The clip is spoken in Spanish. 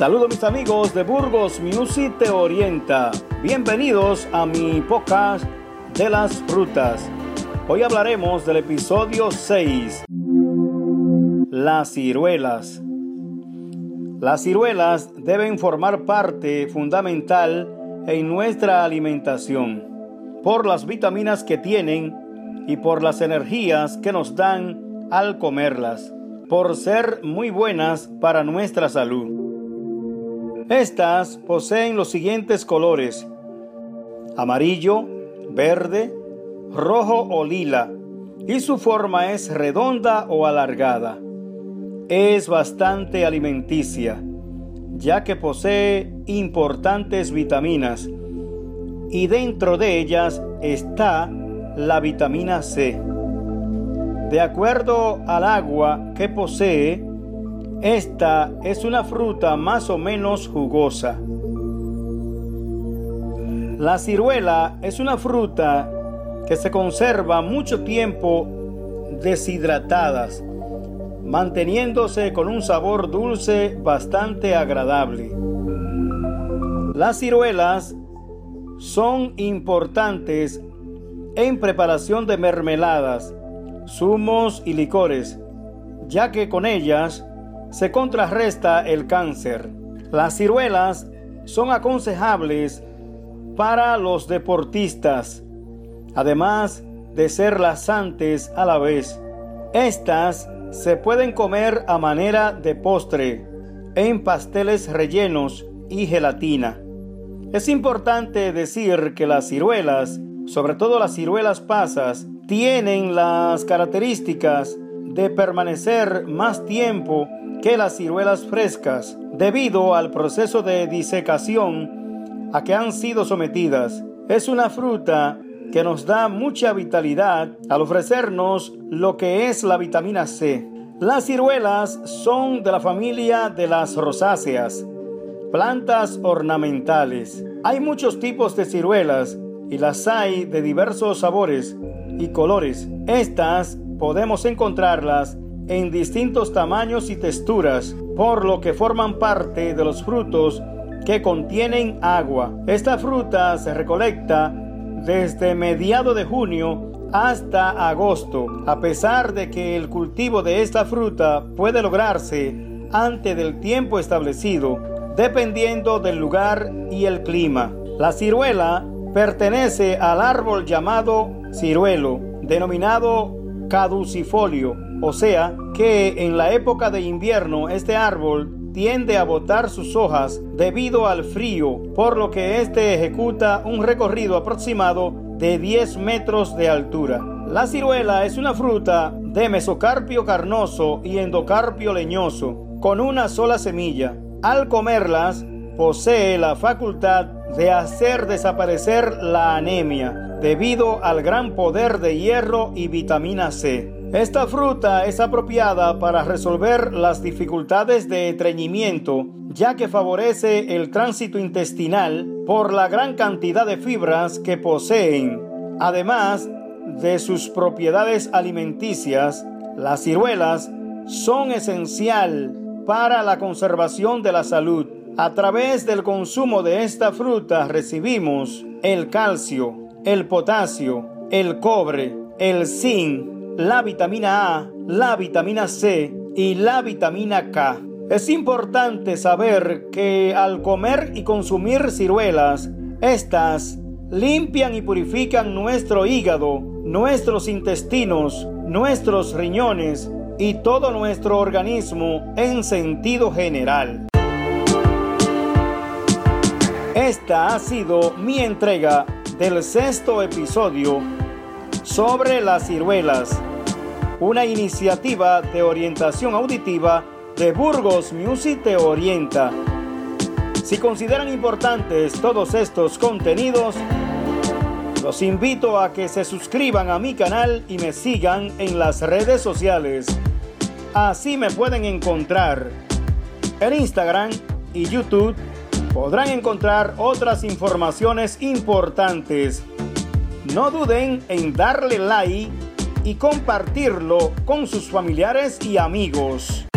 Saludos mis amigos de Burgos Music Te Orienta. Bienvenidos a mi podcast de las frutas. Hoy hablaremos del episodio 6. Las ciruelas. Las ciruelas deben formar parte fundamental en nuestra alimentación por las vitaminas que tienen y por las energías que nos dan al comerlas, por ser muy buenas para nuestra salud. Estas poseen los siguientes colores: amarillo, verde, rojo o lila, y su forma es redonda o alargada. Es bastante alimenticia, ya que posee importantes vitaminas, y dentro de ellas está la vitamina C. De acuerdo al agua que posee, esta es una fruta más o menos jugosa. La ciruela es una fruta que se conserva mucho tiempo deshidratadas, manteniéndose con un sabor dulce bastante agradable. Las ciruelas son importantes en preparación de mermeladas, zumos y licores, ya que con ellas se contrarresta el cáncer. Las ciruelas son aconsejables para los deportistas, además de ser lasantes a la vez. Estas se pueden comer a manera de postre, en pasteles rellenos y gelatina. Es importante decir que las ciruelas, sobre todo las ciruelas pasas, tienen las características de permanecer más tiempo que las ciruelas frescas debido al proceso de disecación a que han sido sometidas. Es una fruta que nos da mucha vitalidad al ofrecernos lo que es la vitamina C. Las ciruelas son de la familia de las rosáceas, plantas ornamentales. Hay muchos tipos de ciruelas y las hay de diversos sabores y colores. Estas podemos encontrarlas en distintos tamaños y texturas, por lo que forman parte de los frutos que contienen agua. Esta fruta se recolecta desde mediado de junio hasta agosto, a pesar de que el cultivo de esta fruta puede lograrse antes del tiempo establecido, dependiendo del lugar y el clima. La ciruela pertenece al árbol llamado ciruelo, denominado caducifolio, o sea que en la época de invierno este árbol tiende a botar sus hojas debido al frío, por lo que éste ejecuta un recorrido aproximado de 10 metros de altura. La ciruela es una fruta de mesocarpio carnoso y endocarpio leñoso, con una sola semilla. Al comerlas, posee la facultad de hacer desaparecer la anemia debido al gran poder de hierro y vitamina C. Esta fruta es apropiada para resolver las dificultades de estreñimiento, ya que favorece el tránsito intestinal por la gran cantidad de fibras que poseen. Además de sus propiedades alimenticias, las ciruelas son esencial para la conservación de la salud. A través del consumo de esta fruta recibimos el calcio, el potasio, el cobre, el zinc, la vitamina A, la vitamina C y la vitamina K. Es importante saber que al comer y consumir ciruelas, estas limpian y purifican nuestro hígado, nuestros intestinos, nuestros riñones y todo nuestro organismo en sentido general. Esta ha sido mi entrega del sexto episodio sobre las ciruelas, una iniciativa de orientación auditiva de Burgos Music Te Orienta. Si consideran importantes todos estos contenidos, los invito a que se suscriban a mi canal y me sigan en las redes sociales. Así me pueden encontrar en Instagram y YouTube. Podrán encontrar otras informaciones importantes no duden en darle like y compartirlo con sus familiares y amigos.